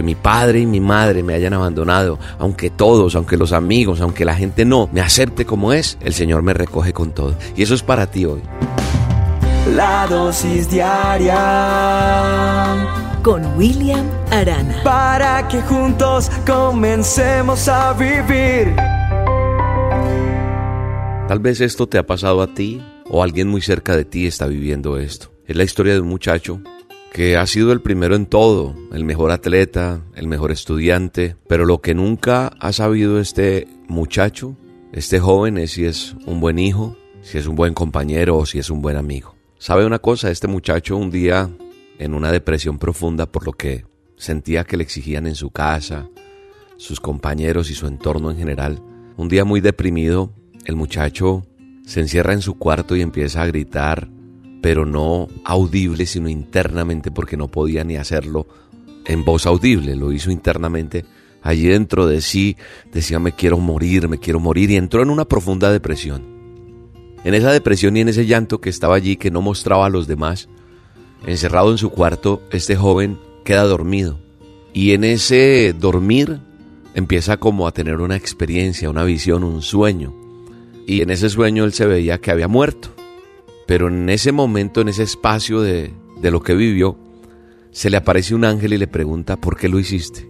aunque mi padre y mi madre me hayan abandonado, aunque todos, aunque los amigos, aunque la gente no me acepte como es, el Señor me recoge con todo. Y eso es para ti hoy. La dosis diaria con William Arana. Para que juntos comencemos a vivir. Tal vez esto te ha pasado a ti o alguien muy cerca de ti está viviendo esto. Es la historia de un muchacho que ha sido el primero en todo, el mejor atleta, el mejor estudiante, pero lo que nunca ha sabido este muchacho, este joven, es si es un buen hijo, si es un buen compañero o si es un buen amigo. ¿Sabe una cosa? Este muchacho un día en una depresión profunda por lo que sentía que le exigían en su casa, sus compañeros y su entorno en general, un día muy deprimido el muchacho se encierra en su cuarto y empieza a gritar, pero no audible, sino internamente porque no podía ni hacerlo en voz audible, lo hizo internamente. Allí dentro de sí decía me quiero morir, me quiero morir y entró en una profunda depresión. En esa depresión y en ese llanto que estaba allí que no mostraba a los demás, encerrado en su cuarto, este joven queda dormido. Y en ese dormir empieza como a tener una experiencia, una visión, un sueño y en ese sueño él se veía que había muerto. Pero en ese momento, en ese espacio de, de lo que vivió, se le aparece un ángel y le pregunta, ¿por qué lo hiciste?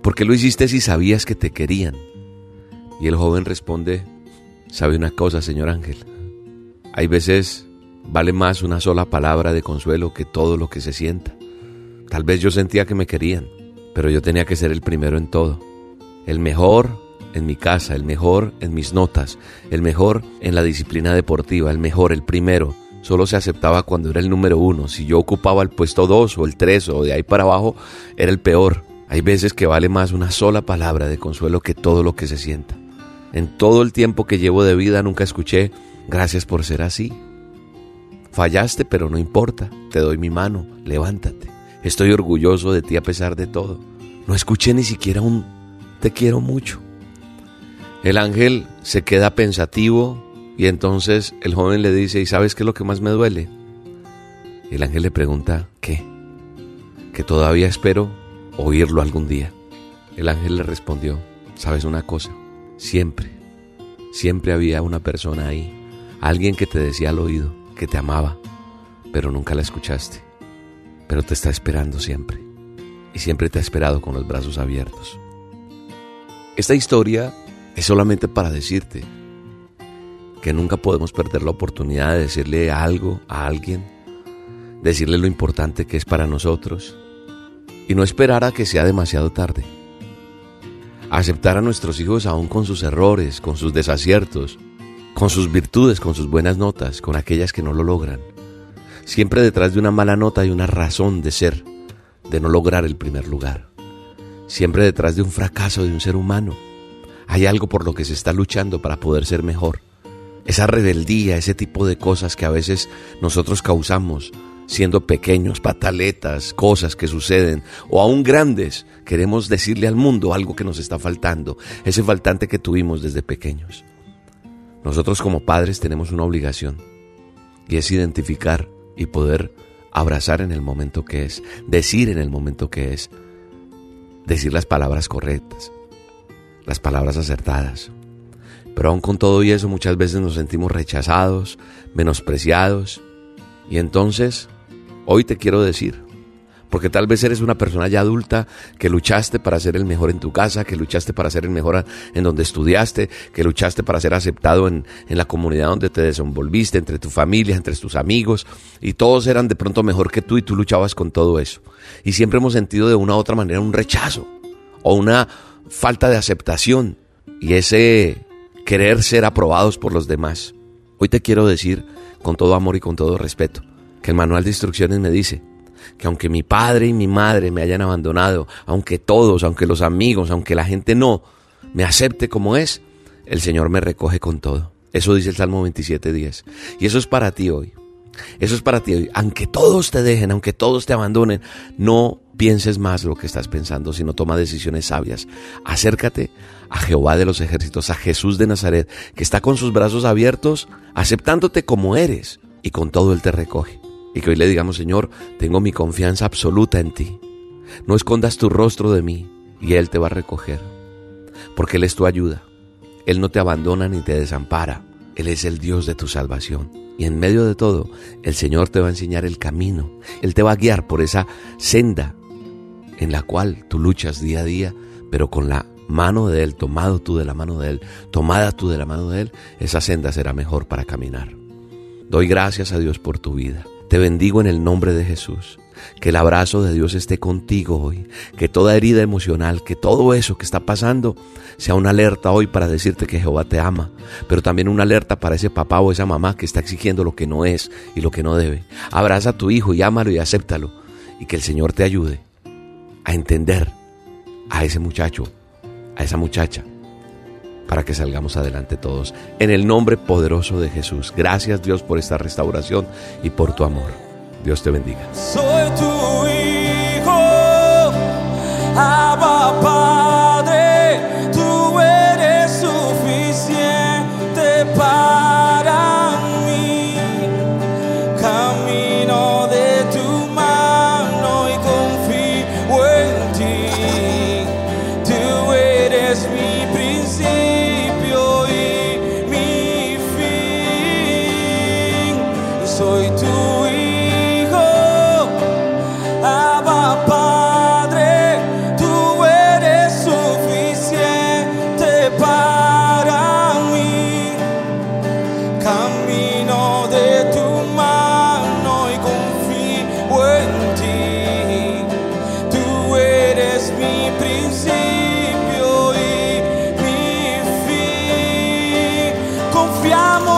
¿Por qué lo hiciste si sabías que te querían? Y el joven responde, ¿sabe una cosa, señor ángel? Hay veces vale más una sola palabra de consuelo que todo lo que se sienta. Tal vez yo sentía que me querían, pero yo tenía que ser el primero en todo, el mejor en mi casa, el mejor en mis notas, el mejor en la disciplina deportiva, el mejor, el primero. Solo se aceptaba cuando era el número uno. Si yo ocupaba el puesto dos o el tres o de ahí para abajo, era el peor. Hay veces que vale más una sola palabra de consuelo que todo lo que se sienta. En todo el tiempo que llevo de vida nunca escuché gracias por ser así. Fallaste, pero no importa. Te doy mi mano, levántate. Estoy orgulloso de ti a pesar de todo. No escuché ni siquiera un te quiero mucho. El ángel se queda pensativo y entonces el joven le dice, ¿y sabes qué es lo que más me duele? el ángel le pregunta, ¿qué? Que todavía espero oírlo algún día. El ángel le respondió, ¿sabes una cosa? Siempre, siempre había una persona ahí, alguien que te decía al oído, que te amaba, pero nunca la escuchaste. Pero te está esperando siempre. Y siempre te ha esperado con los brazos abiertos. Esta historia es solamente para decirte que nunca podemos perder la oportunidad de decirle algo a alguien, decirle lo importante que es para nosotros y no esperar a que sea demasiado tarde. Aceptar a nuestros hijos aún con sus errores, con sus desaciertos, con sus virtudes, con sus buenas notas, con aquellas que no lo logran. Siempre detrás de una mala nota hay una razón de ser, de no lograr el primer lugar. Siempre detrás de un fracaso de un ser humano hay algo por lo que se está luchando para poder ser mejor. Esa rebeldía, ese tipo de cosas que a veces nosotros causamos siendo pequeños, pataletas, cosas que suceden, o aún grandes, queremos decirle al mundo algo que nos está faltando, ese faltante que tuvimos desde pequeños. Nosotros como padres tenemos una obligación, y es identificar y poder abrazar en el momento que es, decir en el momento que es, decir las palabras correctas, las palabras acertadas. Pero aún con todo y eso muchas veces nos sentimos rechazados, menospreciados. Y entonces, hoy te quiero decir, porque tal vez eres una persona ya adulta que luchaste para ser el mejor en tu casa, que luchaste para ser el mejor en donde estudiaste, que luchaste para ser aceptado en, en, la comunidad donde te desenvolviste, entre tu familia, entre tus amigos, y todos eran de pronto mejor que tú y tú luchabas con todo eso. Y siempre hemos sentido de una u otra manera un rechazo o una, falta de aceptación y ese querer ser aprobados por los demás. Hoy te quiero decir, con todo amor y con todo respeto, que el manual de instrucciones me dice que aunque mi padre y mi madre me hayan abandonado, aunque todos, aunque los amigos, aunque la gente no me acepte como es, el Señor me recoge con todo. Eso dice el Salmo 27.10. Y eso es para ti hoy. Eso es para ti hoy. Aunque todos te dejen, aunque todos te abandonen, no pienses más lo que estás pensando, sino toma decisiones sabias. Acércate a Jehová de los ejércitos, a Jesús de Nazaret, que está con sus brazos abiertos, aceptándote como eres, y con todo Él te recoge. Y que hoy le digamos, Señor, tengo mi confianza absoluta en ti. No escondas tu rostro de mí y Él te va a recoger, porque Él es tu ayuda. Él no te abandona ni te desampara. Él es el Dios de tu salvación. Y en medio de todo, el Señor te va a enseñar el camino. Él te va a guiar por esa senda en la cual tú luchas día a día, pero con la mano de Él, tomado tú de la mano de Él, tomada tú de la mano de Él, esa senda será mejor para caminar. Doy gracias a Dios por tu vida. Te bendigo en el nombre de Jesús. Que el abrazo de Dios esté contigo hoy. Que toda herida emocional, que todo eso que está pasando sea una alerta hoy para decirte que Jehová te ama. Pero también una alerta para ese papá o esa mamá que está exigiendo lo que no es y lo que no debe. Abraza a tu hijo y ámalo y acéptalo. Y que el Señor te ayude a entender a ese muchacho, a esa muchacha, para que salgamos adelante todos. En el nombre poderoso de Jesús. Gracias Dios por esta restauración y por tu amor. Dios te bendiga. Soy tu hijo, Abba Padre, tú eres suficiente para mí. Camino de tu mano y confío en ti. Tú eres mi principio y mi fin. Confiamos